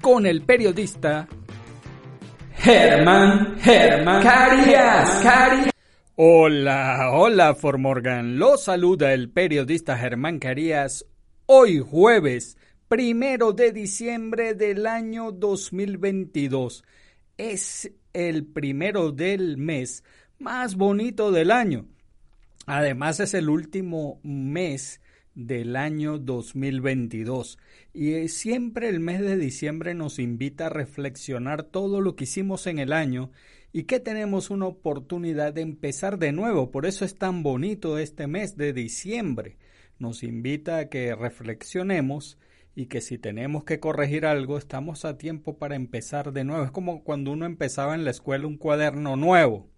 con el periodista Germán Germán Carías. Hola, hola Morgan. Lo saluda el periodista Germán Carías hoy jueves primero de diciembre del año 2022. Es el primero del mes más bonito del año. Además es el último mes del año 2022 y siempre el mes de diciembre nos invita a reflexionar todo lo que hicimos en el año y que tenemos una oportunidad de empezar de nuevo. Por eso es tan bonito este mes de diciembre. Nos invita a que reflexionemos y que si tenemos que corregir algo, estamos a tiempo para empezar de nuevo. Es como cuando uno empezaba en la escuela un cuaderno nuevo.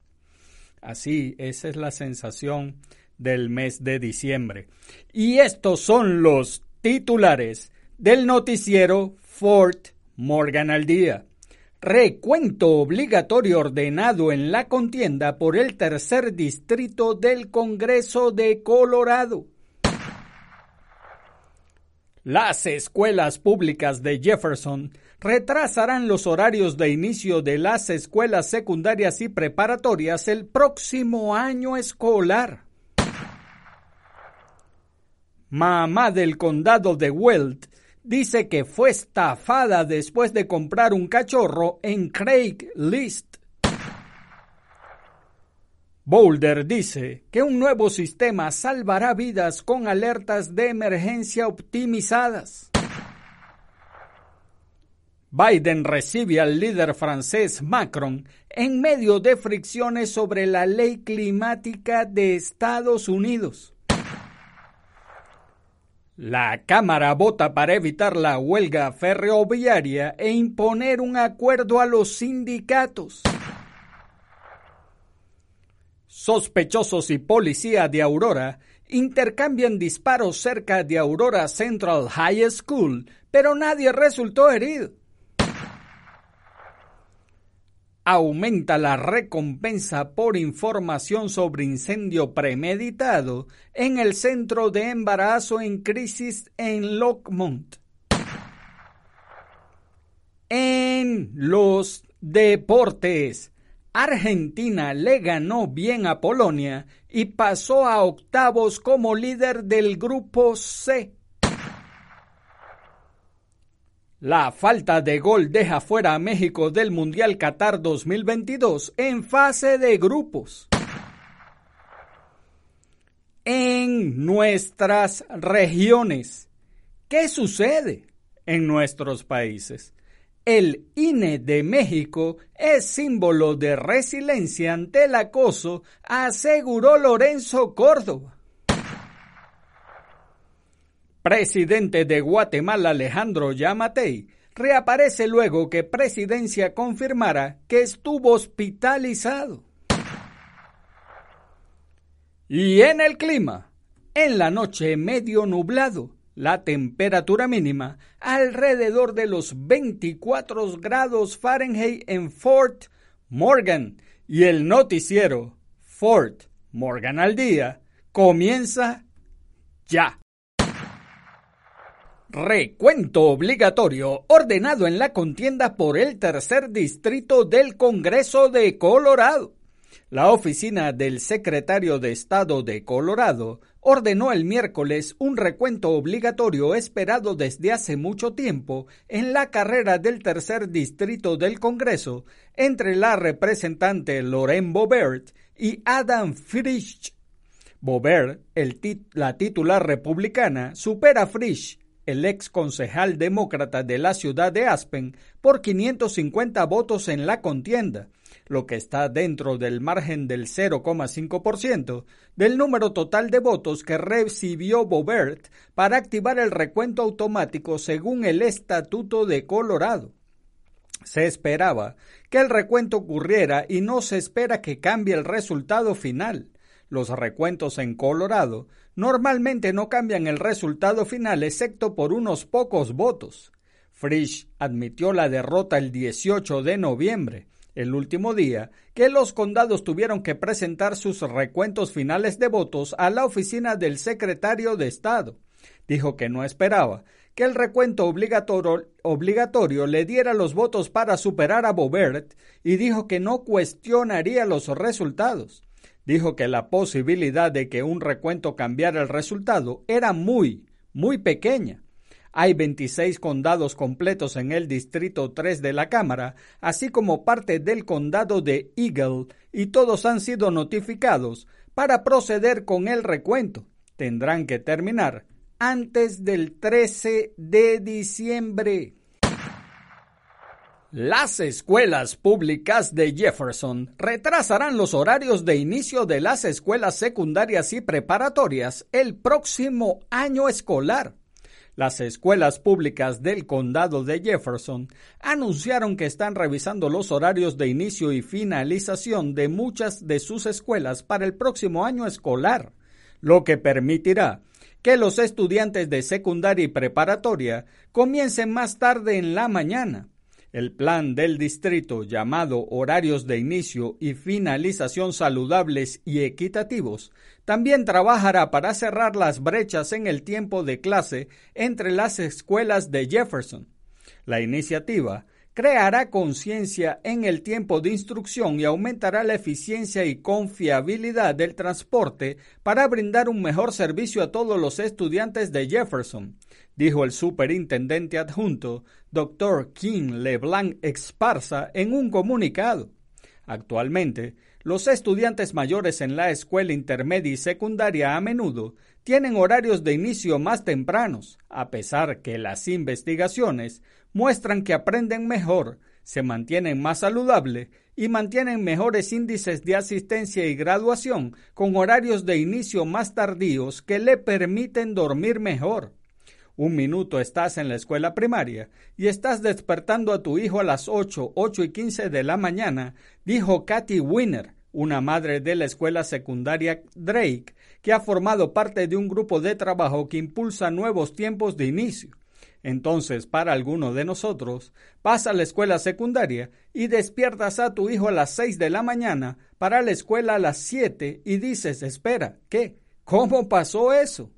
Así, esa es la sensación del mes de diciembre. Y estos son los titulares del noticiero Fort Morgan al día. Recuento obligatorio ordenado en la contienda por el tercer distrito del Congreso de Colorado. Las escuelas públicas de Jefferson retrasarán los horarios de inicio de las escuelas secundarias y preparatorias el próximo año escolar. Mamá del condado de Weld dice que fue estafada después de comprar un cachorro en Craigslist. Boulder dice que un nuevo sistema salvará vidas con alertas de emergencia optimizadas. Biden recibe al líder francés Macron en medio de fricciones sobre la ley climática de Estados Unidos. La Cámara vota para evitar la huelga ferroviaria e imponer un acuerdo a los sindicatos. Sospechosos y policía de Aurora intercambian disparos cerca de Aurora Central High School, pero nadie resultó herido. Aumenta la recompensa por información sobre incendio premeditado en el centro de embarazo en crisis en Lockmont. En los deportes, Argentina le ganó bien a Polonia y pasó a octavos como líder del grupo C. La falta de gol deja fuera a México del Mundial Qatar 2022 en fase de grupos. En nuestras regiones, ¿qué sucede en nuestros países? El INE de México es símbolo de resiliencia ante el acoso, aseguró Lorenzo Córdoba. Presidente de Guatemala Alejandro Yamatei reaparece luego que presidencia confirmara que estuvo hospitalizado. Y en el clima, en la noche medio nublado, la temperatura mínima alrededor de los 24 grados Fahrenheit en Fort Morgan y el noticiero Ford Morgan al día comienza ya. Recuento obligatorio ordenado en la contienda por el tercer distrito del Congreso de Colorado. La oficina del secretario de Estado de Colorado ordenó el miércoles un recuento obligatorio esperado desde hace mucho tiempo en la carrera del tercer distrito del Congreso entre la representante Lorraine Bobert y Adam Frisch. Bobert, la titular republicana, supera a Frisch, el ex concejal demócrata de la ciudad de Aspen, por 550 votos en la contienda lo que está dentro del margen del 0,5% del número total de votos que recibió Bobert para activar el recuento automático según el Estatuto de Colorado. Se esperaba que el recuento ocurriera y no se espera que cambie el resultado final. Los recuentos en Colorado normalmente no cambian el resultado final excepto por unos pocos votos. Frisch admitió la derrota el 18 de noviembre el último día, que los condados tuvieron que presentar sus recuentos finales de votos a la oficina del secretario de Estado. Dijo que no esperaba que el recuento obligatorio, obligatorio le diera los votos para superar a Bobert y dijo que no cuestionaría los resultados. Dijo que la posibilidad de que un recuento cambiara el resultado era muy, muy pequeña hay 26 condados completos en el Distrito 3 de la Cámara, así como parte del condado de Eagle, y todos han sido notificados para proceder con el recuento. Tendrán que terminar antes del 13 de diciembre. Las escuelas públicas de Jefferson retrasarán los horarios de inicio de las escuelas secundarias y preparatorias el próximo año escolar. Las escuelas públicas del condado de Jefferson anunciaron que están revisando los horarios de inicio y finalización de muchas de sus escuelas para el próximo año escolar, lo que permitirá que los estudiantes de secundaria y preparatoria comiencen más tarde en la mañana el plan del distrito llamado Horarios de Inicio y Finalización Saludables y Equitativos también trabajará para cerrar las brechas en el tiempo de clase entre las escuelas de Jefferson. La iniciativa creará conciencia en el tiempo de instrucción y aumentará la eficiencia y confiabilidad del transporte para brindar un mejor servicio a todos los estudiantes de Jefferson dijo el superintendente adjunto, Dr. King LeBlanc Esparza, en un comunicado. Actualmente, los estudiantes mayores en la escuela intermedia y secundaria a menudo tienen horarios de inicio más tempranos, a pesar que las investigaciones muestran que aprenden mejor, se mantienen más saludables y mantienen mejores índices de asistencia y graduación con horarios de inicio más tardíos que le permiten dormir mejor. Un minuto estás en la escuela primaria y estás despertando a tu hijo a las 8, 8 y 15 de la mañana, dijo Kathy Winner, una madre de la escuela secundaria Drake, que ha formado parte de un grupo de trabajo que impulsa nuevos tiempos de inicio. Entonces, para alguno de nosotros, pasa a la escuela secundaria y despiertas a tu hijo a las 6 de la mañana para la escuela a las 7 y dices, espera, ¿qué? ¿Cómo pasó eso?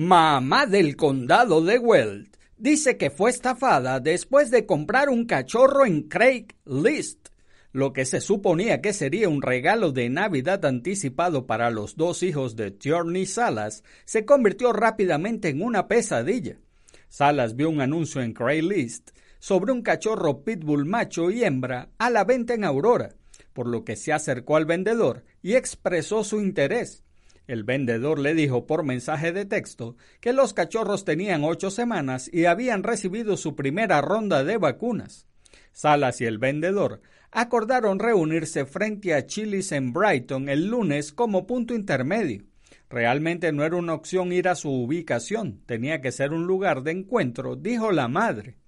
Mamá del condado de Weld dice que fue estafada después de comprar un cachorro en Craigslist. Lo que se suponía que sería un regalo de Navidad anticipado para los dos hijos de Tierney Salas se convirtió rápidamente en una pesadilla. Salas vio un anuncio en Craigslist sobre un cachorro pitbull macho y hembra a la venta en Aurora, por lo que se acercó al vendedor y expresó su interés. El vendedor le dijo por mensaje de texto que los cachorros tenían ocho semanas y habían recibido su primera ronda de vacunas. Salas y el vendedor acordaron reunirse frente a Chili's en Brighton el lunes como punto intermedio. Realmente no era una opción ir a su ubicación, tenía que ser un lugar de encuentro, dijo la madre.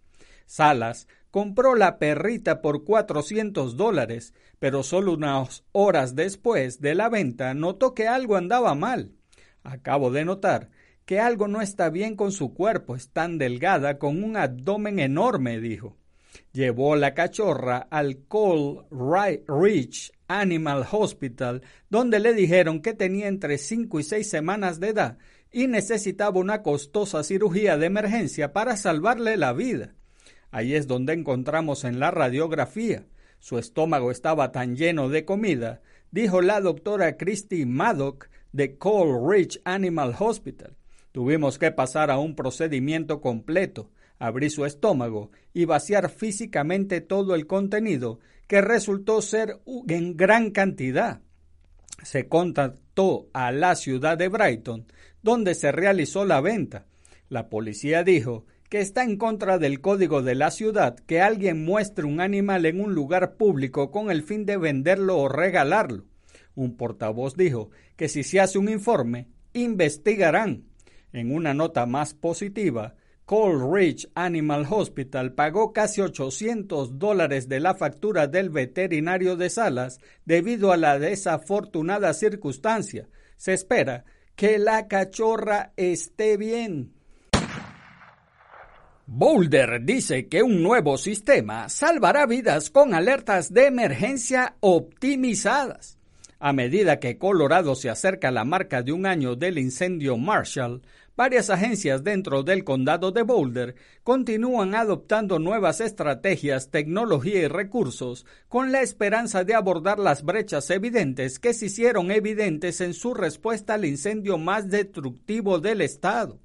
Salas compró la perrita por 400 dólares, pero solo unas horas después de la venta notó que algo andaba mal. Acabo de notar que algo no está bien con su cuerpo, es tan delgada con un abdomen enorme, dijo. llevó la cachorra al Cold Ridge Animal Hospital, donde le dijeron que tenía entre 5 y 6 semanas de edad y necesitaba una costosa cirugía de emergencia para salvarle la vida. Ahí es donde encontramos en la radiografía. Su estómago estaba tan lleno de comida, dijo la doctora Christy Maddock de Cold Ridge Animal Hospital. Tuvimos que pasar a un procedimiento completo, abrir su estómago y vaciar físicamente todo el contenido, que resultó ser en gran cantidad. Se contactó a la ciudad de Brighton, donde se realizó la venta. La policía dijo que está en contra del código de la ciudad que alguien muestre un animal en un lugar público con el fin de venderlo o regalarlo. Un portavoz dijo que si se hace un informe, investigarán. En una nota más positiva, Cold Ridge Animal Hospital pagó casi 800 dólares de la factura del veterinario de Salas debido a la desafortunada circunstancia. Se espera que la cachorra esté bien. Boulder dice que un nuevo sistema salvará vidas con alertas de emergencia optimizadas. A medida que Colorado se acerca a la marca de un año del incendio Marshall, varias agencias dentro del condado de Boulder continúan adoptando nuevas estrategias, tecnología y recursos con la esperanza de abordar las brechas evidentes que se hicieron evidentes en su respuesta al incendio más destructivo del estado.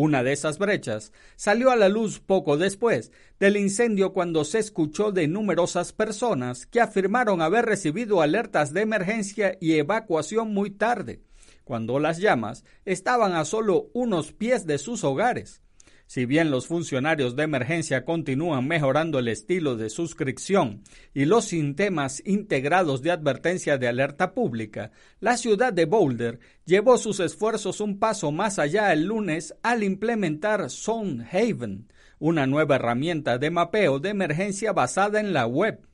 Una de esas brechas salió a la luz poco después del incendio cuando se escuchó de numerosas personas que afirmaron haber recibido alertas de emergencia y evacuación muy tarde, cuando las llamas estaban a solo unos pies de sus hogares. Si bien los funcionarios de emergencia continúan mejorando el estilo de suscripción y los sistemas integrados de advertencia de alerta pública, la ciudad de Boulder llevó sus esfuerzos un paso más allá el lunes al implementar Zone Haven, una nueva herramienta de mapeo de emergencia basada en la web.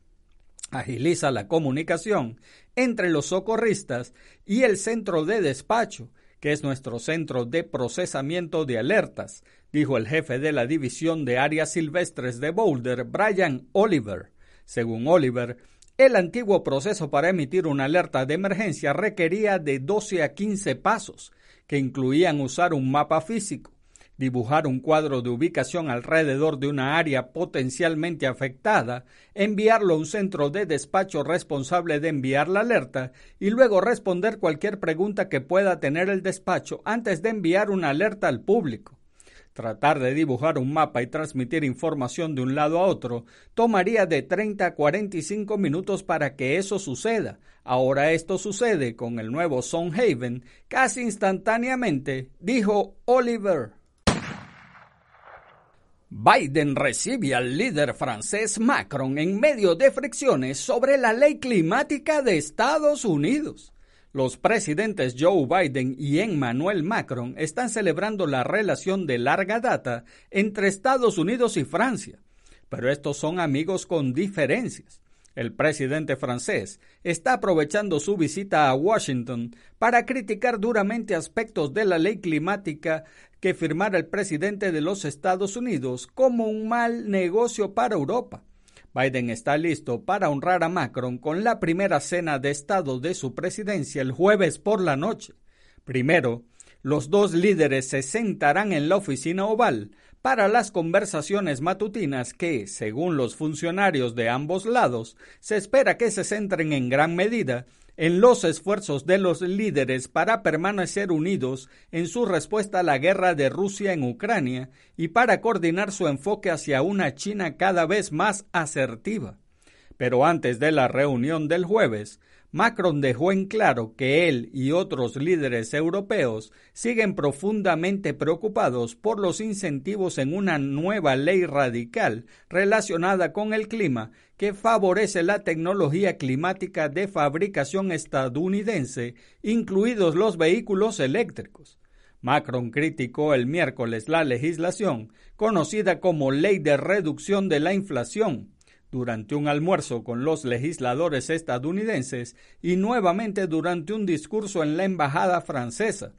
Agiliza la comunicación entre los socorristas y el centro de despacho, que es nuestro centro de procesamiento de alertas, dijo el jefe de la División de Áreas Silvestres de Boulder, Brian Oliver. Según Oliver, el antiguo proceso para emitir una alerta de emergencia requería de 12 a 15 pasos, que incluían usar un mapa físico, dibujar un cuadro de ubicación alrededor de una área potencialmente afectada, enviarlo a un centro de despacho responsable de enviar la alerta y luego responder cualquier pregunta que pueda tener el despacho antes de enviar una alerta al público. Tratar de dibujar un mapa y transmitir información de un lado a otro tomaría de 30 a 45 minutos para que eso suceda. Ahora esto sucede con el nuevo Haven casi instantáneamente, dijo Oliver. Biden recibe al líder francés Macron en medio de fricciones sobre la ley climática de Estados Unidos. Los presidentes Joe Biden y Emmanuel Macron están celebrando la relación de larga data entre Estados Unidos y Francia, pero estos son amigos con diferencias. El presidente francés está aprovechando su visita a Washington para criticar duramente aspectos de la ley climática que firmara el presidente de los Estados Unidos como un mal negocio para Europa. Biden está listo para honrar a Macron con la primera cena de Estado de su presidencia el jueves por la noche. Primero, los dos líderes se sentarán en la oficina oval para las conversaciones matutinas que, según los funcionarios de ambos lados, se espera que se centren en gran medida en los esfuerzos de los líderes para permanecer unidos en su respuesta a la guerra de Rusia en Ucrania y para coordinar su enfoque hacia una China cada vez más asertiva. Pero antes de la reunión del jueves, Macron dejó en claro que él y otros líderes europeos siguen profundamente preocupados por los incentivos en una nueva ley radical relacionada con el clima que favorece la tecnología climática de fabricación estadounidense, incluidos los vehículos eléctricos. Macron criticó el miércoles la legislación conocida como Ley de Reducción de la Inflación, durante un almuerzo con los legisladores estadounidenses y nuevamente durante un discurso en la embajada francesa.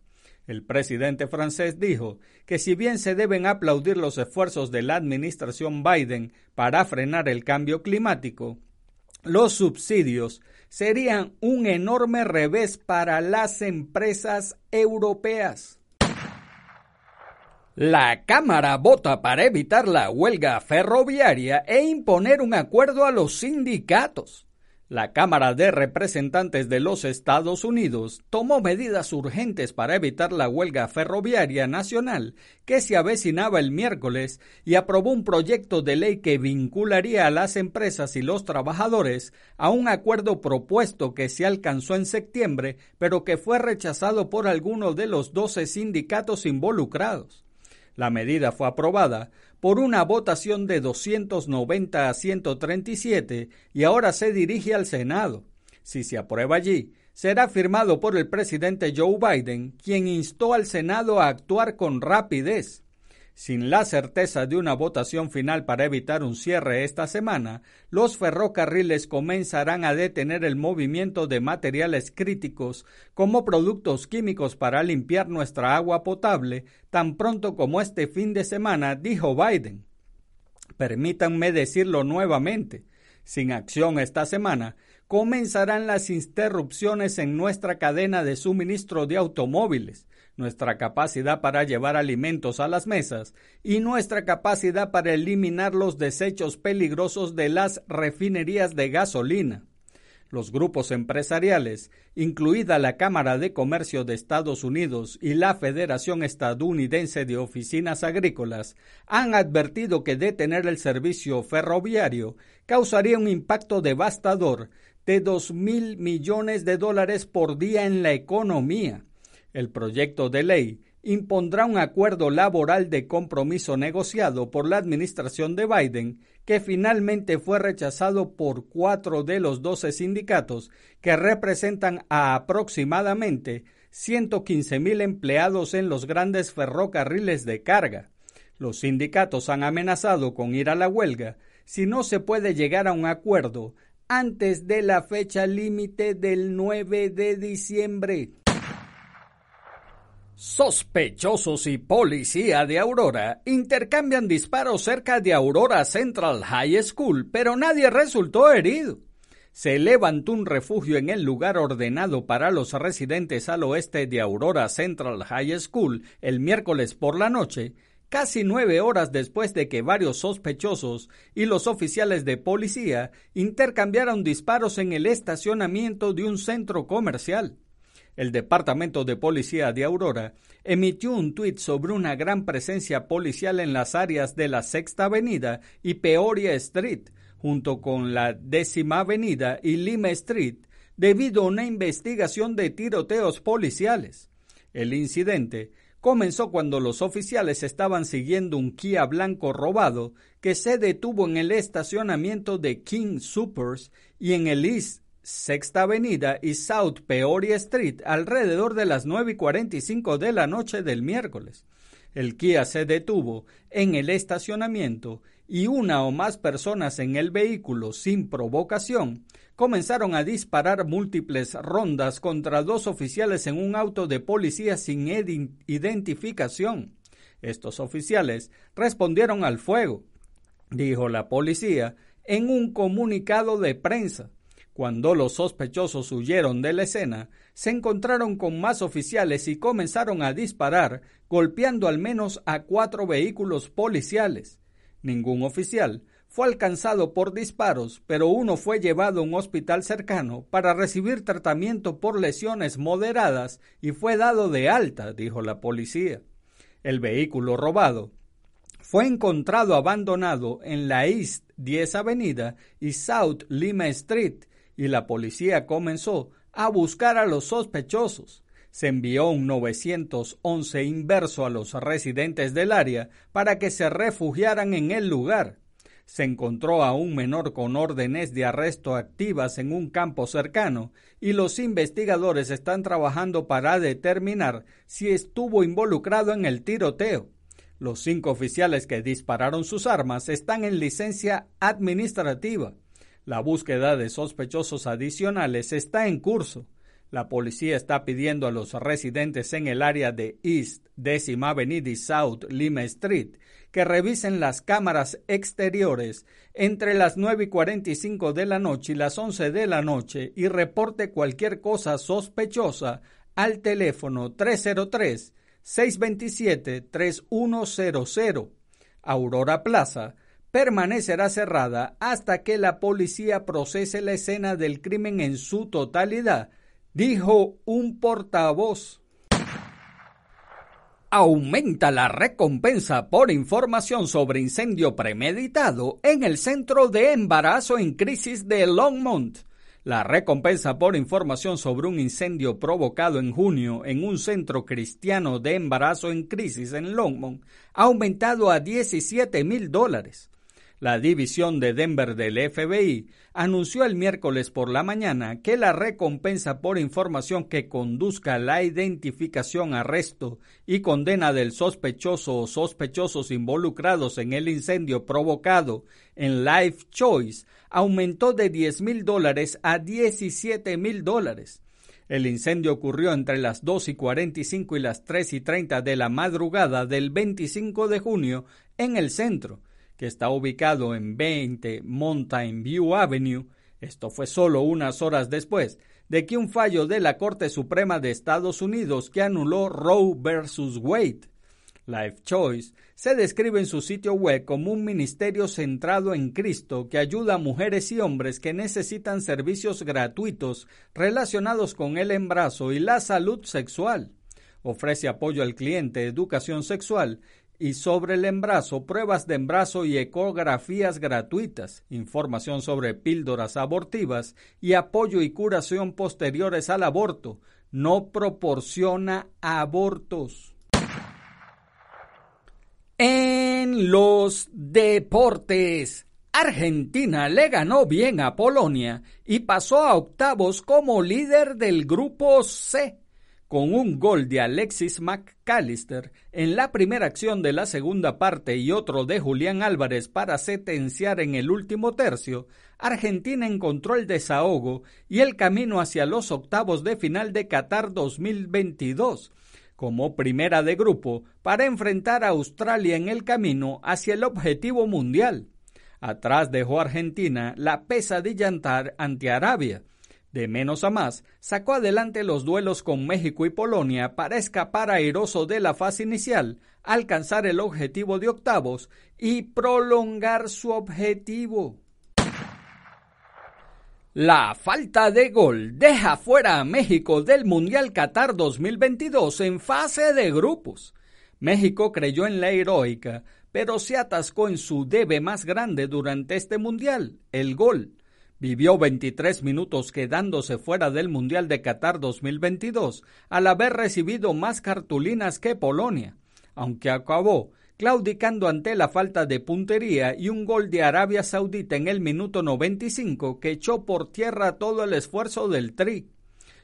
El presidente francés dijo que si bien se deben aplaudir los esfuerzos de la administración Biden para frenar el cambio climático, los subsidios serían un enorme revés para las empresas europeas. La Cámara vota para evitar la huelga ferroviaria e imponer un acuerdo a los sindicatos. La Cámara de Representantes de los Estados Unidos tomó medidas urgentes para evitar la huelga ferroviaria nacional que se avecinaba el miércoles y aprobó un proyecto de ley que vincularía a las empresas y los trabajadores a un acuerdo propuesto que se alcanzó en septiembre pero que fue rechazado por algunos de los 12 sindicatos involucrados. La medida fue aprobada por una votación de 290 a 137 y ahora se dirige al Senado. Si se aprueba allí, será firmado por el presidente Joe Biden, quien instó al Senado a actuar con rapidez. Sin la certeza de una votación final para evitar un cierre esta semana, los ferrocarriles comenzarán a detener el movimiento de materiales críticos como productos químicos para limpiar nuestra agua potable tan pronto como este fin de semana, dijo Biden. Permítanme decirlo nuevamente. Sin acción esta semana, comenzarán las interrupciones en nuestra cadena de suministro de automóviles, nuestra capacidad para llevar alimentos a las mesas y nuestra capacidad para eliminar los desechos peligrosos de las refinerías de gasolina. Los grupos empresariales, incluida la Cámara de Comercio de Estados Unidos y la Federación Estadounidense de Oficinas Agrícolas, han advertido que detener el servicio ferroviario causaría un impacto devastador de dos mil millones de dólares por día en la economía el proyecto de ley impondrá un acuerdo laboral de compromiso negociado por la administración de Biden que finalmente fue rechazado por cuatro de los doce sindicatos que representan a aproximadamente 115 mil empleados en los grandes ferrocarriles de carga. Los sindicatos han amenazado con ir a la huelga si no se puede llegar a un acuerdo antes de la fecha límite del 9 de diciembre. Sospechosos y policía de Aurora intercambian disparos cerca de Aurora Central High School, pero nadie resultó herido. Se levantó un refugio en el lugar ordenado para los residentes al oeste de Aurora Central High School el miércoles por la noche, casi nueve horas después de que varios sospechosos y los oficiales de policía intercambiaron disparos en el estacionamiento de un centro comercial. El Departamento de Policía de Aurora emitió un tuit sobre una gran presencia policial en las áreas de la Sexta Avenida y Peoria Street, junto con la Décima Avenida y Lima Street, debido a una investigación de tiroteos policiales. El incidente comenzó cuando los oficiales estaban siguiendo un Kia blanco robado que se detuvo en el estacionamiento de King Supers y en el East Sexta Avenida y South Peoria Street alrededor de las 9 y 45 de la noche del miércoles. El Kia se detuvo en el estacionamiento y una o más personas en el vehículo sin provocación comenzaron a disparar múltiples rondas contra dos oficiales en un auto de policía sin identificación. Estos oficiales respondieron al fuego, dijo la policía en un comunicado de prensa. Cuando los sospechosos huyeron de la escena, se encontraron con más oficiales y comenzaron a disparar, golpeando al menos a cuatro vehículos policiales. Ningún oficial fue alcanzado por disparos, pero uno fue llevado a un hospital cercano para recibir tratamiento por lesiones moderadas y fue dado de alta, dijo la policía. El vehículo robado fue encontrado abandonado en la East 10 Avenida y South Lima Street y la policía comenzó a buscar a los sospechosos. Se envió un 911 inverso a los residentes del área para que se refugiaran en el lugar. Se encontró a un menor con órdenes de arresto activas en un campo cercano y los investigadores están trabajando para determinar si estuvo involucrado en el tiroteo. Los cinco oficiales que dispararon sus armas están en licencia administrativa. La búsqueda de sospechosos adicionales está en curso. La policía está pidiendo a los residentes en el área de East, Décima Avenida y South Lima Street que revisen las cámaras exteriores entre las 9 y 45 de la noche y las 11 de la noche y reporte cualquier cosa sospechosa al teléfono 303 627 3100. Aurora Plaza permanecerá cerrada hasta que la policía procese la escena del crimen en su totalidad dijo un portavoz. Aumenta la recompensa por información sobre incendio premeditado en el Centro de Embarazo en Crisis de Longmont. La recompensa por información sobre un incendio provocado en junio en un centro cristiano de embarazo en crisis en Longmont ha aumentado a 17 mil dólares. La división de Denver del FBI anunció el miércoles por la mañana que la recompensa por información que conduzca a la identificación, arresto y condena del sospechoso o sospechosos involucrados en el incendio provocado en Life Choice aumentó de 10 mil dólares a 17 mil dólares. El incendio ocurrió entre las 2 y 45 y las 3 y 30 de la madrugada del 25 de junio en el centro que está ubicado en 20 Mountain View Avenue, esto fue solo unas horas después de que un fallo de la Corte Suprema de Estados Unidos que anuló Roe versus Wade. Life Choice se describe en su sitio web como un ministerio centrado en Cristo que ayuda a mujeres y hombres que necesitan servicios gratuitos relacionados con el embarazo y la salud sexual. Ofrece apoyo al cliente, educación sexual y sobre el embarazo, pruebas de embarazo y ecografías gratuitas, información sobre píldoras abortivas y apoyo y curación posteriores al aborto. No proporciona abortos. En los deportes, Argentina le ganó bien a Polonia y pasó a octavos como líder del grupo C con un gol de Alexis McAllister en la primera acción de la segunda parte y otro de Julián Álvarez para sentenciar en el último tercio, Argentina encontró el desahogo y el camino hacia los octavos de final de Qatar 2022 como primera de grupo para enfrentar a Australia en el camino hacia el objetivo mundial. Atrás dejó Argentina la pesadilla ante Arabia, de menos a más, sacó adelante los duelos con México y Polonia para escapar airoso de la fase inicial, alcanzar el objetivo de octavos y prolongar su objetivo. La falta de gol deja fuera a México del Mundial Qatar 2022 en fase de grupos. México creyó en la heroica, pero se atascó en su debe más grande durante este Mundial, el gol. Vivió 23 minutos quedándose fuera del Mundial de Qatar 2022 al haber recibido más cartulinas que Polonia, aunque acabó claudicando ante la falta de puntería y un gol de Arabia Saudita en el minuto 95 que echó por tierra todo el esfuerzo del Tri.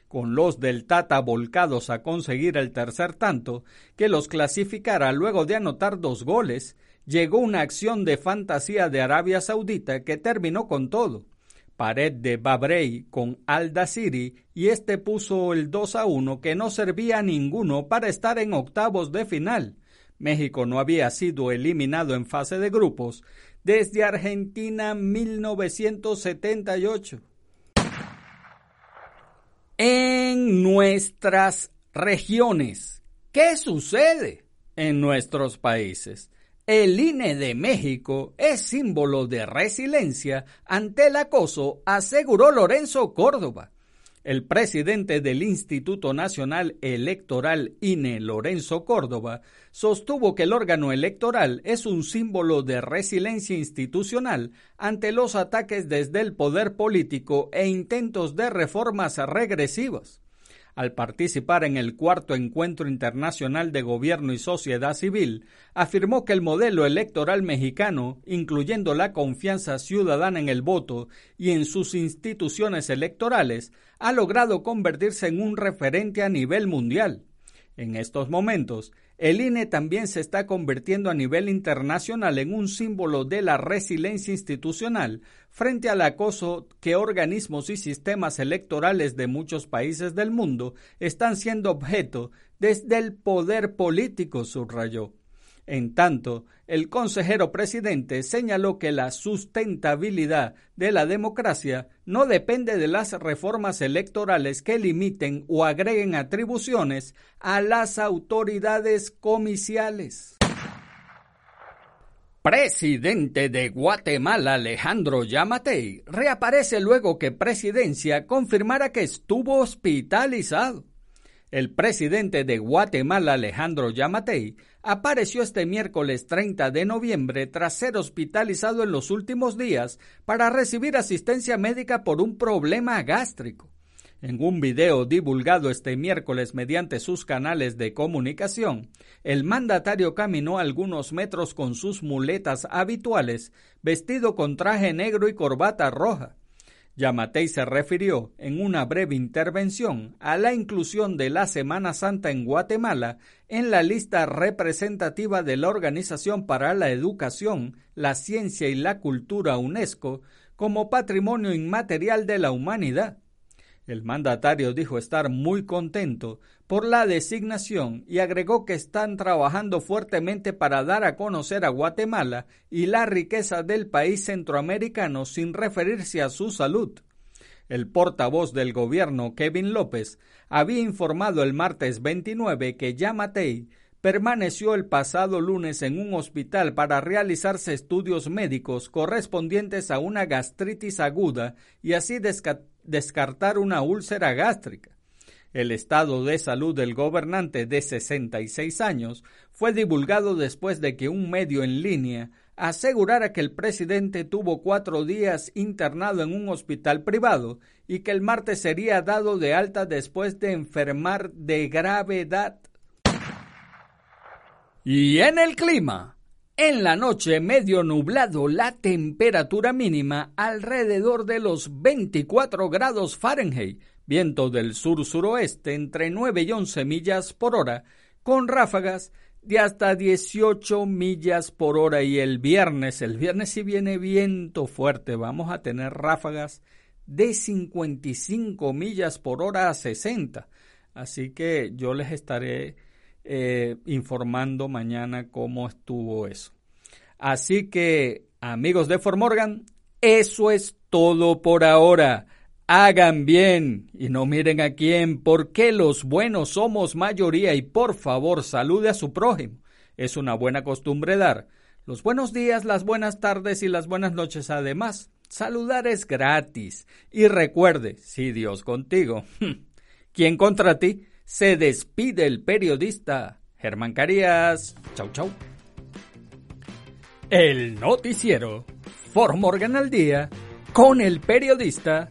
Con los del Tata volcados a conseguir el tercer tanto, que los clasificara luego de anotar dos goles, llegó una acción de fantasía de Arabia Saudita que terminó con todo pared de Babrey con Al City y este puso el 2 a 1 que no servía a ninguno para estar en octavos de final. México no había sido eliminado en fase de grupos desde Argentina 1978. En nuestras regiones, ¿qué sucede en nuestros países? El INE de México es símbolo de resiliencia ante el acoso, aseguró Lorenzo Córdoba. El presidente del Instituto Nacional Electoral INE, Lorenzo Córdoba, sostuvo que el órgano electoral es un símbolo de resiliencia institucional ante los ataques desde el poder político e intentos de reformas regresivas al participar en el cuarto encuentro internacional de gobierno y sociedad civil, afirmó que el modelo electoral mexicano, incluyendo la confianza ciudadana en el voto y en sus instituciones electorales, ha logrado convertirse en un referente a nivel mundial. En estos momentos, el INE también se está convirtiendo a nivel internacional en un símbolo de la resiliencia institucional frente al acoso que organismos y sistemas electorales de muchos países del mundo están siendo objeto desde el poder político, subrayó. En tanto, el consejero presidente señaló que la sustentabilidad de la democracia no depende de las reformas electorales que limiten o agreguen atribuciones a las autoridades comiciales. Presidente de Guatemala Alejandro Yamatei reaparece luego que Presidencia confirmara que estuvo hospitalizado. El presidente de Guatemala, Alejandro Yamatei, apareció este miércoles 30 de noviembre tras ser hospitalizado en los últimos días para recibir asistencia médica por un problema gástrico. En un video divulgado este miércoles mediante sus canales de comunicación, el mandatario caminó algunos metros con sus muletas habituales, vestido con traje negro y corbata roja. Yamatei se refirió en una breve intervención a la inclusión de la Semana Santa en Guatemala en la lista representativa de la Organización para la Educación, la Ciencia y la Cultura UNESCO como Patrimonio Inmaterial de la Humanidad. El mandatario dijo estar muy contento por la designación y agregó que están trabajando fuertemente para dar a conocer a Guatemala y la riqueza del país centroamericano sin referirse a su salud. El portavoz del gobierno, Kevin López, había informado el martes 29 que Yamatei permaneció el pasado lunes en un hospital para realizarse estudios médicos correspondientes a una gastritis aguda y así descartar una úlcera gástrica. El estado de salud del gobernante de 66 años fue divulgado después de que un medio en línea asegurara que el presidente tuvo cuatro días internado en un hospital privado y que el martes sería dado de alta después de enfermar de gravedad. Y en el clima, en la noche medio nublado, la temperatura mínima alrededor de los 24 grados Fahrenheit, viento del sur-suroeste entre 9 y 11 millas por hora, con ráfagas de hasta 18 millas por hora. Y el viernes, el viernes si viene viento fuerte, vamos a tener ráfagas de 55 millas por hora a 60. Así que yo les estaré eh, informando mañana cómo estuvo eso. Así que, amigos de Formorgan, eso es todo por ahora. Hagan bien y no miren a quién, porque los buenos somos mayoría y por favor salude a su prójimo. Es una buena costumbre dar los buenos días, las buenas tardes y las buenas noches además. Saludar es gratis. Y recuerde, si Dios contigo, ¿quién contra ti? se despide el periodista Germán Carías. Chau, chau. El noticiero Formorgan al día con el periodista